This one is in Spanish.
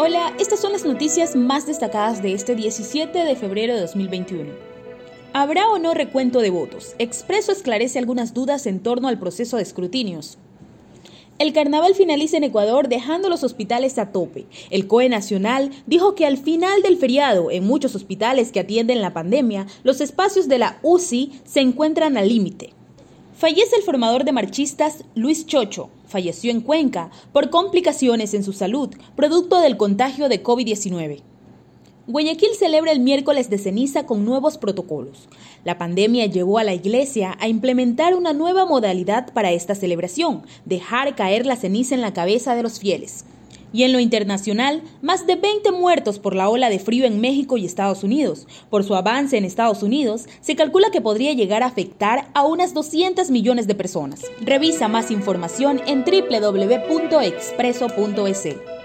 Hola, estas son las noticias más destacadas de este 17 de febrero de 2021. ¿Habrá o no recuento de votos? Expreso esclarece algunas dudas en torno al proceso de escrutinios. El carnaval finaliza en Ecuador dejando los hospitales a tope. El COE Nacional dijo que al final del feriado, en muchos hospitales que atienden la pandemia, los espacios de la UCI se encuentran al límite. Fallece el formador de marchistas Luis Chocho. Falleció en Cuenca por complicaciones en su salud, producto del contagio de COVID-19. Guayaquil celebra el miércoles de ceniza con nuevos protocolos. La pandemia llevó a la iglesia a implementar una nueva modalidad para esta celebración, dejar caer la ceniza en la cabeza de los fieles. Y en lo internacional, más de 20 muertos por la ola de frío en México y Estados Unidos. Por su avance en Estados Unidos, se calcula que podría llegar a afectar a unas 200 millones de personas. Revisa más información en www.expreso.es.